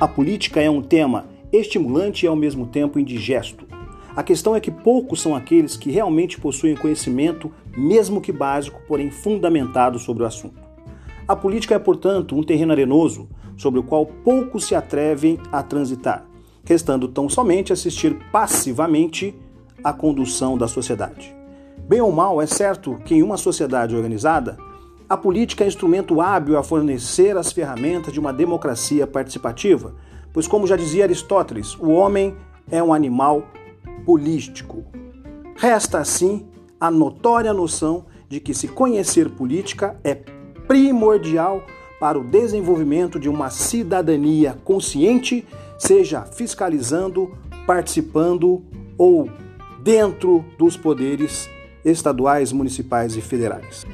A política é um tema estimulante e ao mesmo tempo indigesto. A questão é que poucos são aqueles que realmente possuem conhecimento, mesmo que básico, porém fundamentado sobre o assunto. A política é, portanto, um terreno arenoso sobre o qual poucos se atrevem a transitar, restando tão somente assistir passivamente à condução da sociedade. Bem ou mal, é certo que em uma sociedade organizada, a política é instrumento hábil a fornecer as ferramentas de uma democracia participativa, pois, como já dizia Aristóteles, o homem é um animal político. Resta, assim, a notória noção de que se conhecer política é primordial para o desenvolvimento de uma cidadania consciente, seja fiscalizando, participando ou dentro dos poderes estaduais, municipais e federais.